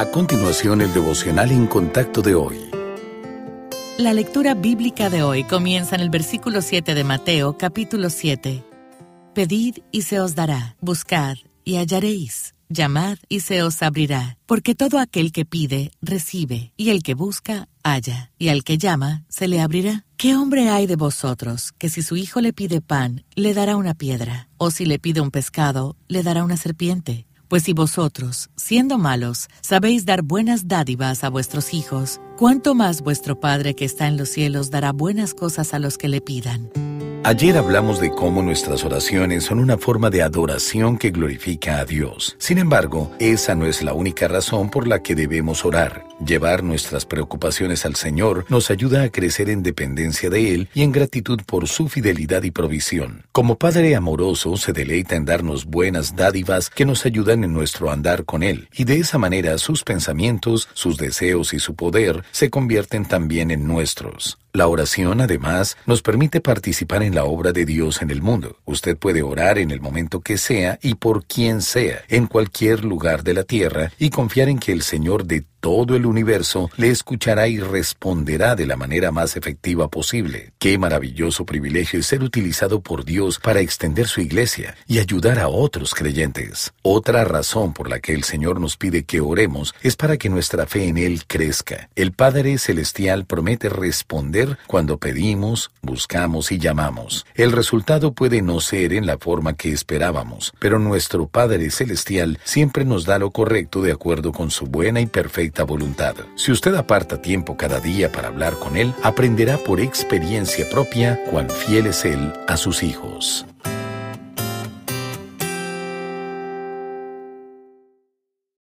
A continuación, el devocional en contacto de hoy. La lectura bíblica de hoy comienza en el versículo 7 de Mateo, capítulo 7. Pedid y se os dará, buscad y hallaréis, llamad y se os abrirá, porque todo aquel que pide, recibe, y el que busca, halla, y al que llama, se le abrirá. ¿Qué hombre hay de vosotros que si su hijo le pide pan, le dará una piedra, o si le pide un pescado, le dará una serpiente? Pues si vosotros, siendo malos, sabéis dar buenas dádivas a vuestros hijos, ¿cuánto más vuestro Padre que está en los cielos dará buenas cosas a los que le pidan? Ayer hablamos de cómo nuestras oraciones son una forma de adoración que glorifica a Dios. Sin embargo, esa no es la única razón por la que debemos orar. Llevar nuestras preocupaciones al Señor nos ayuda a crecer en dependencia de Él y en gratitud por su fidelidad y provisión. Como Padre amoroso, se deleita en darnos buenas dádivas que nos ayudan en nuestro andar con Él, y de esa manera sus pensamientos, sus deseos y su poder se convierten también en nuestros. La oración, además, nos permite participar en la obra de Dios en el mundo. Usted puede orar en el momento que sea y por quien sea, en cualquier lugar de la tierra, y confiar en que el Señor de todo el universo le escuchará y responderá de la manera más efectiva posible. Qué maravilloso privilegio es ser utilizado por Dios para extender su iglesia y ayudar a otros creyentes. Otra razón por la que el Señor nos pide que oremos es para que nuestra fe en Él crezca. El Padre Celestial promete responder cuando pedimos, buscamos y llamamos. El resultado puede no ser en la forma que esperábamos, pero nuestro Padre Celestial siempre nos da lo correcto de acuerdo con su buena y perfecta Si usted aparta tiempo cada día para hablar con Él, aprenderá por experiencia propia cuán fiel es Él a sus hijos.